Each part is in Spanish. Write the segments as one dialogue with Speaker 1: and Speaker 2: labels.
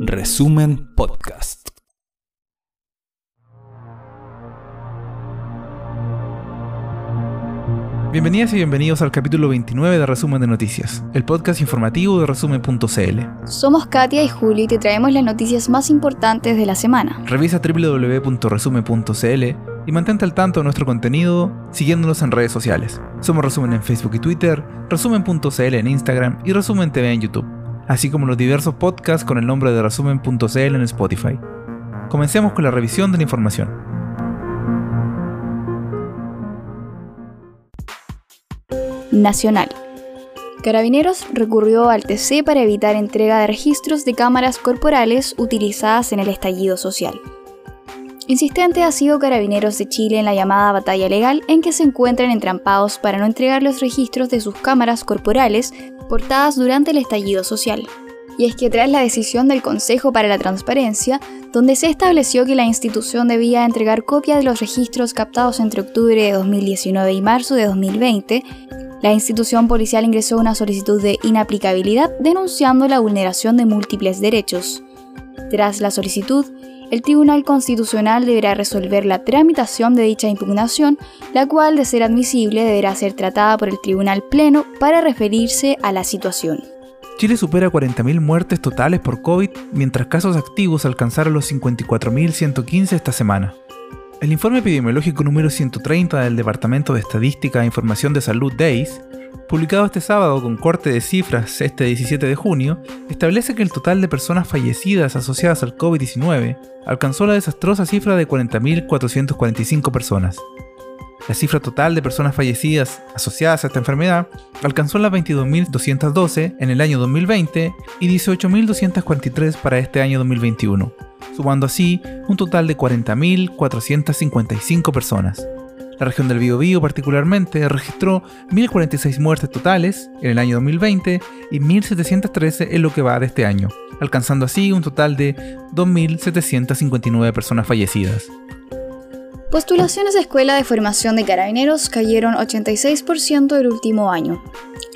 Speaker 1: Resumen Podcast.
Speaker 2: Bienvenidas y bienvenidos al capítulo 29 de Resumen de Noticias, el podcast informativo de resumen.cl.
Speaker 3: Somos Katia y Juli y te traemos las noticias más importantes de la semana.
Speaker 2: Revisa www.resumen.cl y mantente al tanto de nuestro contenido siguiéndonos en redes sociales. Somos Resumen en Facebook y Twitter, Resumen.cl en Instagram y Resumen TV en YouTube, así como los diversos podcasts con el nombre de Resumen.cl en Spotify. Comencemos con la revisión de la información.
Speaker 3: Nacional. Carabineros recurrió al TC para evitar entrega de registros de cámaras corporales utilizadas en el estallido social. Insistente ha sido Carabineros de Chile en la llamada batalla legal en que se encuentran entrampados para no entregar los registros de sus cámaras corporales portadas durante el estallido social. Y es que tras la decisión del Consejo para la Transparencia, donde se estableció que la institución debía entregar copia de los registros captados entre octubre de 2019 y marzo de 2020, la institución policial ingresó una solicitud de inaplicabilidad denunciando la vulneración de múltiples derechos. Tras la solicitud, el Tribunal Constitucional deberá resolver la tramitación de dicha impugnación, la cual, de ser admisible, deberá ser tratada por el Tribunal Pleno para referirse a la situación.
Speaker 2: Chile supera 40.000 muertes totales por COVID, mientras casos activos alcanzaron los 54.115 esta semana. El informe epidemiológico número 130 del Departamento de Estadística e Información de Salud DAIS, publicado este sábado con corte de cifras este 17 de junio, establece que el total de personas fallecidas asociadas al COVID-19 alcanzó la desastrosa cifra de 40.445 personas. La cifra total de personas fallecidas asociadas a esta enfermedad alcanzó las 22.212 en el año 2020 y 18.243 para este año 2021 sumando así un total de 40.455 personas. La región del Biobío particularmente registró 1.046 muertes totales en el año 2020 y 1.713 en lo que va de este año, alcanzando así un total de 2.759 personas fallecidas.
Speaker 3: Postulaciones a Escuela de Formación de Carabineros cayeron 86% el último año.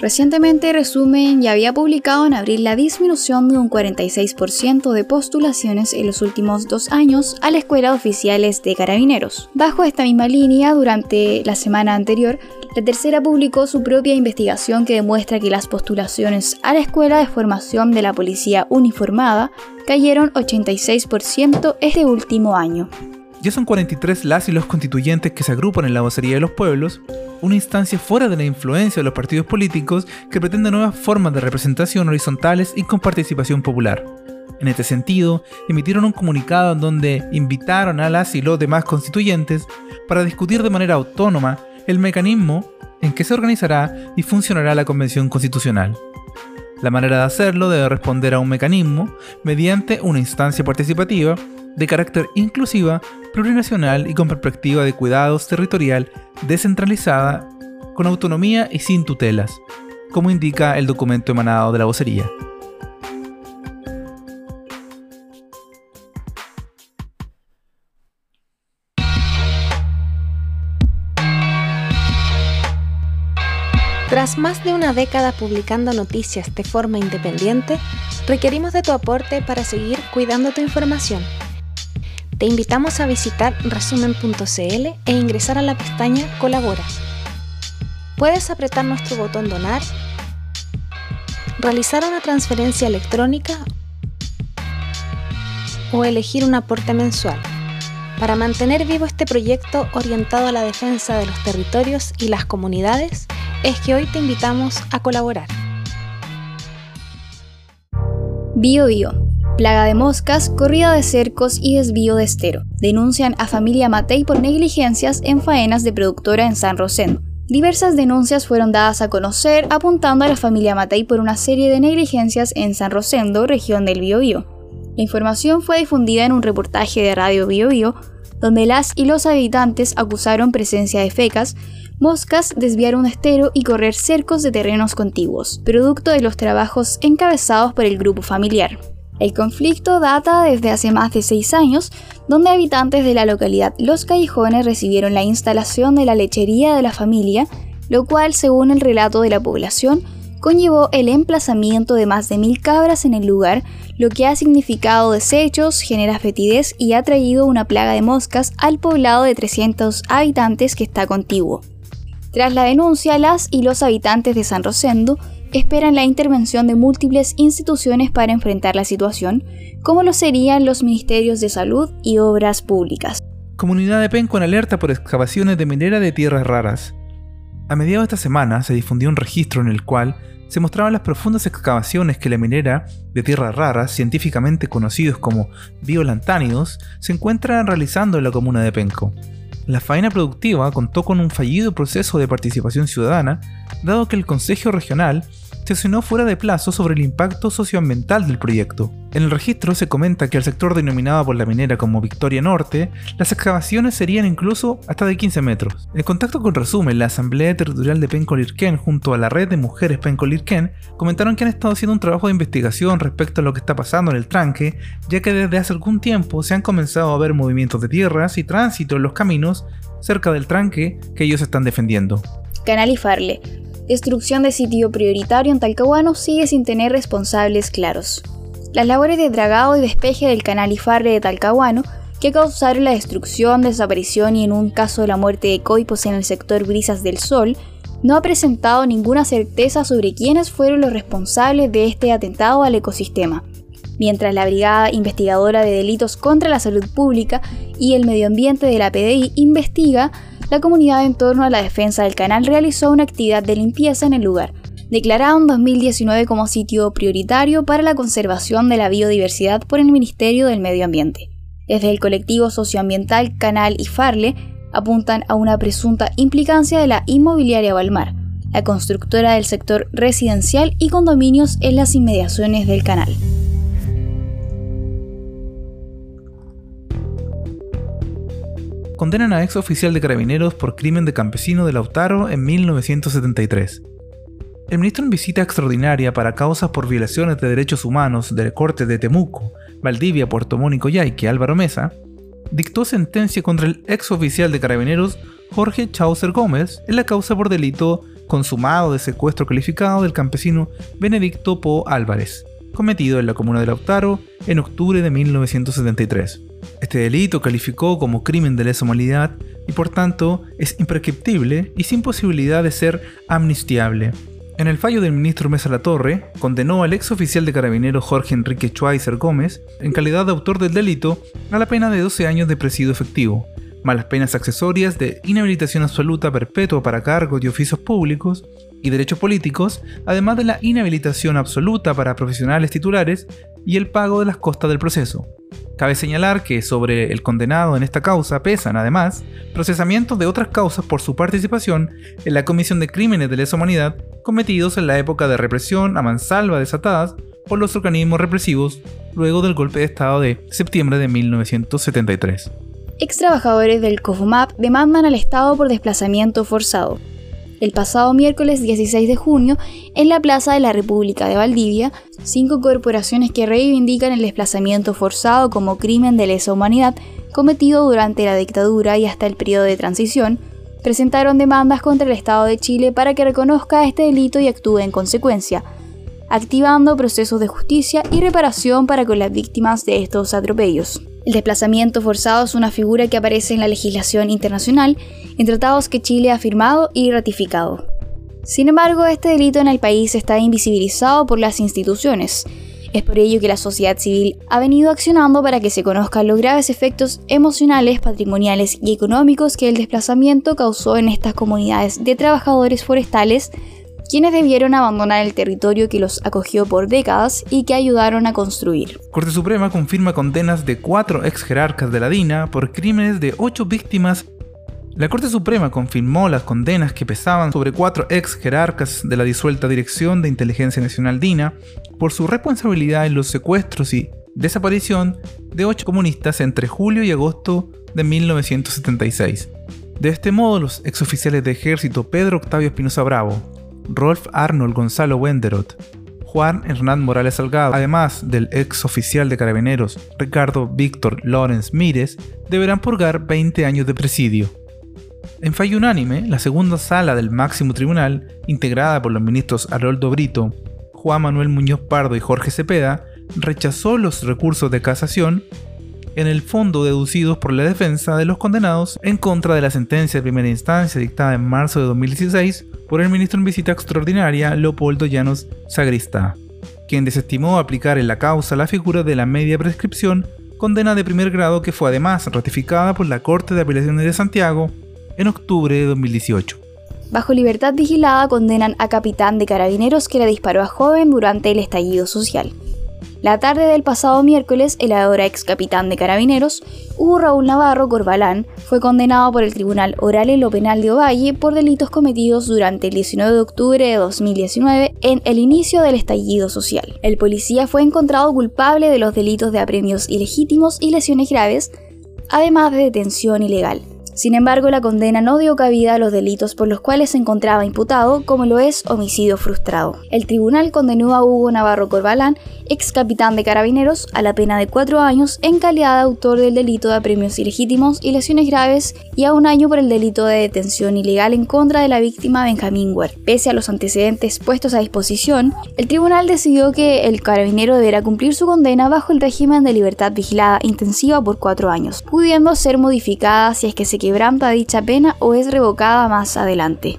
Speaker 3: Recientemente Resumen ya había publicado en abril la disminución de un 46% de postulaciones en los últimos dos años a la Escuela de Oficiales de Carabineros. Bajo esta misma línea, durante la semana anterior, la tercera publicó su propia investigación que demuestra que las postulaciones a la Escuela de Formación de la Policía Uniformada cayeron 86% este último año.
Speaker 2: Ya son 43 las constituyentes que se agrupan en la vocería de los pueblos, una instancia fuera de la influencia de los partidos políticos que pretende nuevas formas de representación horizontales y con participación popular. En este sentido, emitieron un comunicado en donde invitaron a las y los demás constituyentes para discutir de manera autónoma el mecanismo en que se organizará y funcionará la Convención Constitucional. La manera de hacerlo debe responder a un mecanismo mediante una instancia participativa de carácter inclusiva, plurinacional y con perspectiva de cuidados territorial descentralizada, con autonomía y sin tutelas, como indica el documento emanado de la vocería.
Speaker 4: Tras más de una década publicando noticias de forma independiente, requerimos de tu aporte para seguir cuidando tu información. Te invitamos a visitar resumen.cl e ingresar a la pestaña Colabora. Puedes apretar nuestro botón Donar, realizar una transferencia electrónica o elegir un aporte mensual para mantener vivo este proyecto orientado a la defensa de los territorios y las comunidades, es que hoy te invitamos a colaborar.
Speaker 3: Bio Bio plaga de moscas, corrida de cercos y desvío de estero. Denuncian a familia Matei por negligencias en faenas de productora en San Rosendo. Diversas denuncias fueron dadas a conocer apuntando a la familia Matei por una serie de negligencias en San Rosendo, región del Biobío. La información fue difundida en un reportaje de Radio Biobío, donde las y los habitantes acusaron presencia de fecas, moscas, desviar un estero y correr cercos de terrenos contiguos, producto de los trabajos encabezados por el grupo familiar. El conflicto data desde hace más de seis años, donde habitantes de la localidad Los Callejones recibieron la instalación de la lechería de la familia, lo cual, según el relato de la población, conllevó el emplazamiento de más de mil cabras en el lugar, lo que ha significado desechos, genera fetidez y ha traído una plaga de moscas al poblado de 300 habitantes que está contiguo. Tras la denuncia, las y los habitantes de San Rosendo esperan la intervención de múltiples instituciones para enfrentar la situación, como lo serían los Ministerios de Salud y Obras Públicas.
Speaker 2: Comunidad de Penco en alerta por excavaciones de minera de tierras raras. A mediados de esta semana se difundió un registro en el cual se mostraban las profundas excavaciones que la minera de tierras raras, científicamente conocidos como biolantánidos, se encuentran realizando en la comuna de Penco. La faena productiva contó con un fallido proceso de participación ciudadana, dado que el Consejo Regional sesionó fuera de plazo sobre el impacto socioambiental del proyecto. En el registro se comenta que al sector denominado por la minera como Victoria Norte, las excavaciones serían incluso hasta de 15 metros. En contacto con Resumen, la Asamblea Territorial de Pencolirquén junto a la red de mujeres Pencolirquén comentaron que han estado haciendo un trabajo de investigación respecto a lo que está pasando en el tranque, ya que desde hace algún tiempo se han comenzado a ver movimientos de tierras y tránsito en los caminos cerca del tranque que ellos están defendiendo.
Speaker 3: Canal y Farle destrucción de sitio prioritario en Talcahuano sigue sin tener responsables claros. Las labores de dragado y despeje del canal Ifarre de Talcahuano, que causaron la destrucción, desaparición y en un caso la muerte de coipos en el sector Brisas del Sol, no ha presentado ninguna certeza sobre quiénes fueron los responsables de este atentado al ecosistema, mientras la Brigada Investigadora de Delitos contra la Salud Pública y el Medio Ambiente de la PDI investiga la comunidad en torno a la defensa del canal realizó una actividad de limpieza en el lugar, declarado en 2019 como sitio prioritario para la conservación de la biodiversidad por el Ministerio del Medio Ambiente. Desde el colectivo socioambiental Canal y Farle apuntan a una presunta implicancia de la inmobiliaria Balmar, la constructora del sector residencial y condominios en las inmediaciones del canal.
Speaker 2: Condenan a ex oficial de carabineros por crimen de campesino de Lautaro en 1973. El ministro en visita extraordinaria para causas por violaciones de derechos humanos del corte de Temuco, Valdivia, Puerto Mónico y Yaique, Álvaro Mesa, dictó sentencia contra el ex oficial de carabineros Jorge Chaucer Gómez en la causa por delito consumado de secuestro calificado del campesino Benedicto Po Álvarez, cometido en la comuna de Lautaro en octubre de 1973. Este delito calificó como crimen de lesa humanidad y por tanto es imprescriptible y sin posibilidad de ser amnistiable. En el fallo del ministro Mesa La Torre, condenó al ex oficial de carabineros Jorge Enrique Schweizer Gómez, en calidad de autor del delito, a la pena de 12 años de presidio efectivo, más las penas accesorias de inhabilitación absoluta perpetua para cargos y oficios públicos y derechos políticos, además de la inhabilitación absoluta para profesionales titulares y el pago de las costas del proceso. Cabe señalar que sobre el condenado en esta causa pesan, además, procesamientos de otras causas por su participación en la comisión de crímenes de lesa humanidad cometidos en la época de represión a mansalva desatadas por los organismos represivos luego del golpe de Estado de septiembre de 1973.
Speaker 3: Ex trabajadores del COFOMAP demandan al Estado por desplazamiento forzado el pasado miércoles 16 de junio en la Plaza de la República de Valdivia, cinco corporaciones que reivindican el desplazamiento forzado como crimen de lesa humanidad cometido durante la dictadura y hasta el periodo de transición, presentaron demandas contra el Estado de Chile para que reconozca este delito y actúe en consecuencia, activando procesos de justicia y reparación para con las víctimas de estos atropellos. El desplazamiento forzado es una figura que aparece en la legislación internacional, en tratados que Chile ha firmado y ratificado. Sin embargo, este delito en el país está invisibilizado por las instituciones. Es por ello que la sociedad civil ha venido accionando para que se conozcan los graves efectos emocionales, patrimoniales y económicos que el desplazamiento causó en estas comunidades de trabajadores forestales quienes debieron abandonar el territorio que los acogió por décadas y que ayudaron a construir.
Speaker 2: Corte Suprema confirma condenas de cuatro ex jerarcas de la DINA por crímenes de ocho víctimas. La Corte Suprema confirmó las condenas que pesaban sobre cuatro ex jerarcas de la disuelta Dirección de Inteligencia Nacional DINA por su responsabilidad en los secuestros y desaparición de ocho comunistas entre julio y agosto de 1976. De este modo, los exoficiales de ejército Pedro Octavio Espinosa Bravo, Rolf Arnold Gonzalo Wenderot, Juan Hernán Morales Salgado, además del ex oficial de carabineros Ricardo Víctor Lorenz Mírez, deberán purgar 20 años de presidio. En fallo unánime, la segunda sala del máximo tribunal, integrada por los ministros Haroldo Brito, Juan Manuel Muñoz Pardo y Jorge Cepeda, rechazó los recursos de casación, en el fondo deducidos por la defensa de los condenados en contra de la sentencia de primera instancia dictada en marzo de 2016 por el ministro en visita extraordinaria Leopoldo Llanos Sagristá, quien desestimó aplicar en la causa la figura de la media prescripción, condena de primer grado que fue además ratificada por la Corte de Apelaciones de Santiago en octubre de 2018.
Speaker 3: Bajo libertad vigilada condenan a capitán de carabineros que le disparó a joven durante el estallido social. La tarde del pasado miércoles, el ahora ex capitán de carabineros, Hugo Raúl Navarro Corbalán, fue condenado por el Tribunal Oral en lo Penal de Ovalle por delitos cometidos durante el 19 de octubre de 2019 en el inicio del estallido social. El policía fue encontrado culpable de los delitos de apremios ilegítimos y lesiones graves, además de detención ilegal. Sin embargo, la condena no dio cabida a los delitos por los cuales se encontraba imputado, como lo es homicidio frustrado. El tribunal condenó a Hugo Navarro Corbalán, ex capitán de carabineros, a la pena de cuatro años en calidad de autor del delito de apremios ilegítimos y lesiones graves y a un año por el delito de detención ilegal en contra de la víctima Benjamín Ware. Pese a los antecedentes puestos a disposición, el tribunal decidió que el carabinero deberá cumplir su condena bajo el régimen de libertad vigilada intensiva por cuatro años, pudiendo ser modificada si es que se quebranta dicha pena o es revocada más adelante.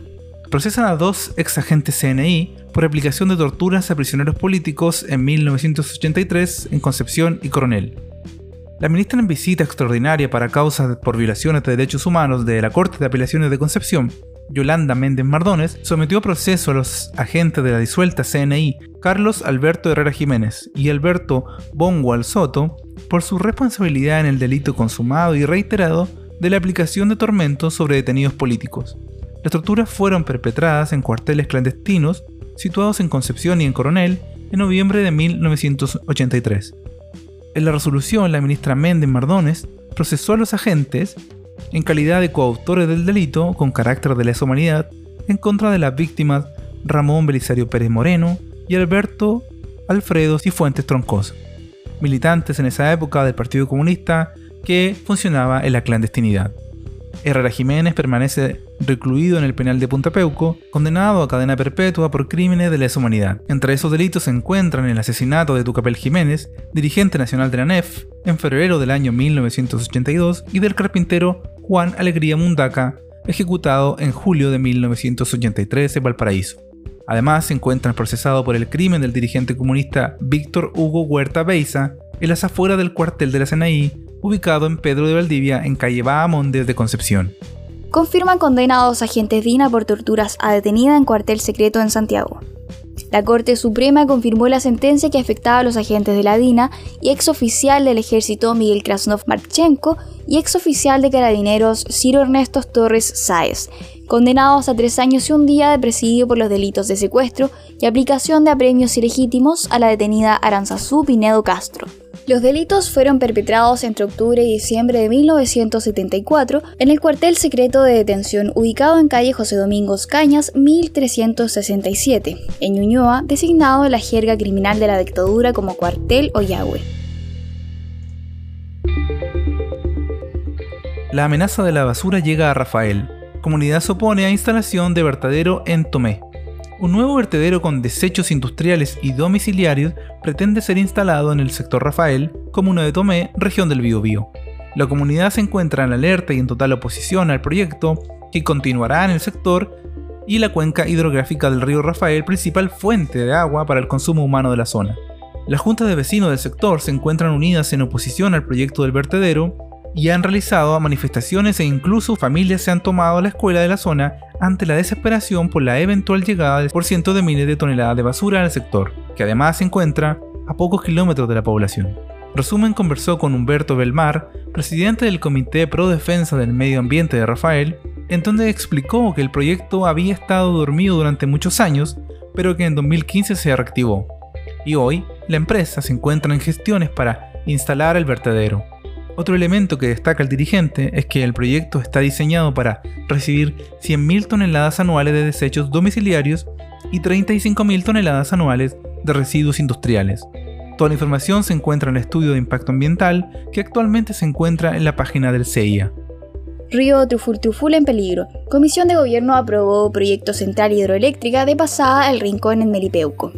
Speaker 2: Procesan a dos ex agentes CNI por aplicación de torturas a prisioneros políticos en 1983 en Concepción y Coronel. La ministra en visita extraordinaria para causas por violaciones de derechos humanos de la Corte de Apelaciones de Concepción, Yolanda Méndez Mardones, sometió a proceso a los agentes de la disuelta CNI, Carlos Alberto Herrera Jiménez y Alberto Bongual Soto, por su responsabilidad en el delito consumado y reiterado de la aplicación de tormentos sobre detenidos políticos. Las torturas fueron perpetradas en cuarteles clandestinos situados en Concepción y en Coronel en noviembre de 1983. En la resolución, la ministra Méndez Mardones procesó a los agentes en calidad de coautores del delito con carácter de lesa humanidad en contra de las víctimas Ramón Belisario Pérez Moreno y Alberto Alfredo Cifuentes Troncoso, militantes en esa época del Partido Comunista que funcionaba en la clandestinidad. Herrera Jiménez permanece recluido en el penal de Punta Peuco, condenado a cadena perpetua por crímenes de lesa humanidad. Entre esos delitos se encuentran el asesinato de Tucapel Jiménez, dirigente nacional de la NEF, en febrero del año 1982, y del carpintero Juan Alegría Mundaca, ejecutado en julio de 1983 en Valparaíso. Además, se encuentran procesados por el crimen del dirigente comunista Víctor Hugo Huerta Beiza en las afueras del cuartel de la CNI, ubicado en Pedro de Valdivia, en calle Bahamondes de Concepción.
Speaker 3: Confirman condena a dos agentes DINA por torturas a detenida en cuartel secreto en Santiago. La Corte Suprema confirmó la sentencia que afectaba a los agentes de la DINA y exoficial del ejército Miguel Krasnov Marchenko y exoficial de carabineros Ciro Ernesto Torres Sáez, condenados a tres años y un día de presidio por los delitos de secuestro y aplicación de apremios ilegítimos a la detenida Aranzazú Pinedo Castro. Los delitos fueron perpetrados entre octubre y diciembre de 1974 en el cuartel secreto de detención ubicado en calle José Domingos Cañas 1367, en Ñuñoa, designado la jerga criminal de la dictadura como cuartel Oyagüe.
Speaker 2: La amenaza de la basura llega a Rafael. Comunidad se opone a instalación de vertedero en Tomé. Un nuevo vertedero con desechos industriales y domiciliarios pretende ser instalado en el sector Rafael, comuna de Tomé, región del Biobío. La comunidad se encuentra en alerta y en total oposición al proyecto, que continuará en el sector y la cuenca hidrográfica del río Rafael, principal fuente de agua para el consumo humano de la zona. Las juntas de vecinos del sector se encuentran unidas en oposición al proyecto del vertedero y han realizado manifestaciones e incluso familias se han tomado a la escuela de la zona ante la desesperación por la eventual llegada por cientos de miles de toneladas de basura al sector, que además se encuentra a pocos kilómetros de la población. Resumen conversó con Humberto Belmar, presidente del Comité Pro Defensa del Medio Ambiente de Rafael, en donde explicó que el proyecto había estado dormido durante muchos años, pero que en 2015 se reactivó. Y hoy, la empresa se encuentra en gestiones para instalar el vertedero. Otro elemento que destaca el dirigente es que el proyecto está diseñado para recibir 100.000 toneladas anuales de desechos domiciliarios y 35.000 toneladas anuales de residuos industriales. Toda la información se encuentra en el estudio de impacto ambiental que actualmente se encuentra en la página del CIA.
Speaker 3: Río Truful Truful en peligro. Comisión de Gobierno aprobó proyecto central hidroeléctrica de pasada al Rincón en Melipeuco.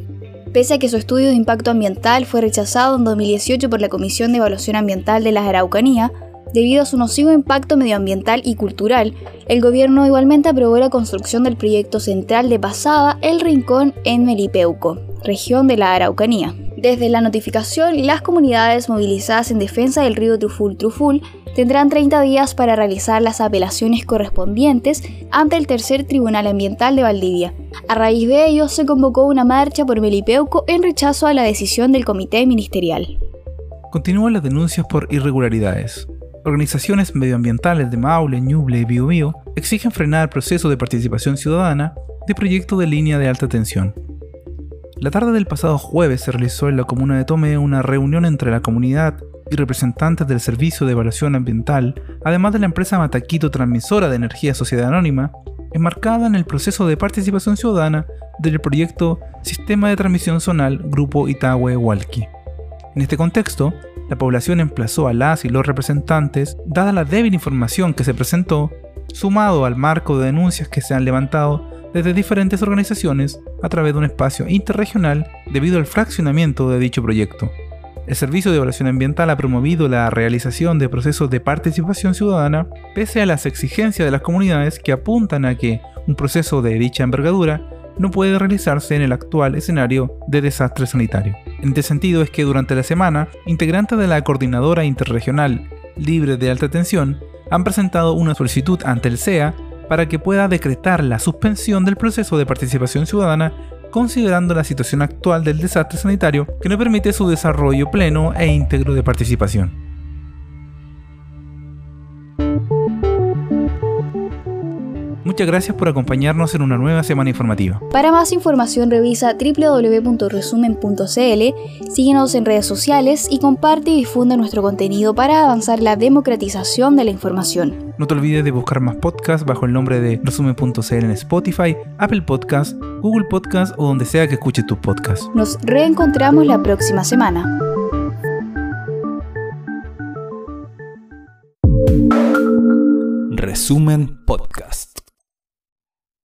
Speaker 3: Pese a que su estudio de impacto ambiental fue rechazado en 2018 por la Comisión de Evaluación Ambiental de la Araucanía, debido a su nocivo impacto medioambiental y cultural, el gobierno igualmente aprobó la construcción del proyecto central de Pasada El Rincón en Melipeuco, región de la Araucanía. Desde la notificación, las comunidades movilizadas en defensa del río Truful Truful tendrán 30 días para realizar las apelaciones correspondientes ante el Tercer Tribunal Ambiental de Valdivia. A raíz de ello, se convocó una marcha por Melipeuco en rechazo a la decisión del comité ministerial.
Speaker 2: Continúan las denuncias por irregularidades. Organizaciones medioambientales de Maule, Ñuble y Biobío exigen frenar el proceso de participación ciudadana de proyecto de línea de alta tensión. La tarde del pasado jueves se realizó en la comuna de Tome una reunión entre la comunidad y representantes del Servicio de Evaluación Ambiental, además de la empresa Mataquito Transmisora de Energía Sociedad Anónima, enmarcada en el proceso de participación ciudadana del proyecto Sistema de Transmisión Zonal Grupo Itahue-Hualqui. En este contexto, la población emplazó a las y los representantes, dada la débil información que se presentó, sumado al marco de denuncias que se han levantado desde diferentes organizaciones a través de un espacio interregional debido al fraccionamiento de dicho proyecto. El Servicio de Evaluación Ambiental ha promovido la realización de procesos de participación ciudadana pese a las exigencias de las comunidades que apuntan a que un proceso de dicha envergadura no puede realizarse en el actual escenario de desastre sanitario. En este sentido es que durante la semana, integrantes de la Coordinadora Interregional Libre de Alta Tensión han presentado una solicitud ante el CEA para que pueda decretar la suspensión del proceso de participación ciudadana considerando la situación actual del desastre sanitario que no permite su desarrollo pleno e íntegro de participación. Muchas gracias por acompañarnos en una nueva semana informativa.
Speaker 3: Para más información revisa www.resumen.cl, síguenos en redes sociales y comparte y difunde nuestro contenido para avanzar la democratización de la información.
Speaker 2: No te olvides de buscar más podcasts bajo el nombre de resumen.cl en Spotify, Apple Podcasts, Google Podcasts o donde sea que escuches tus podcasts.
Speaker 3: Nos reencontramos la próxima semana.
Speaker 1: Resumen Podcast.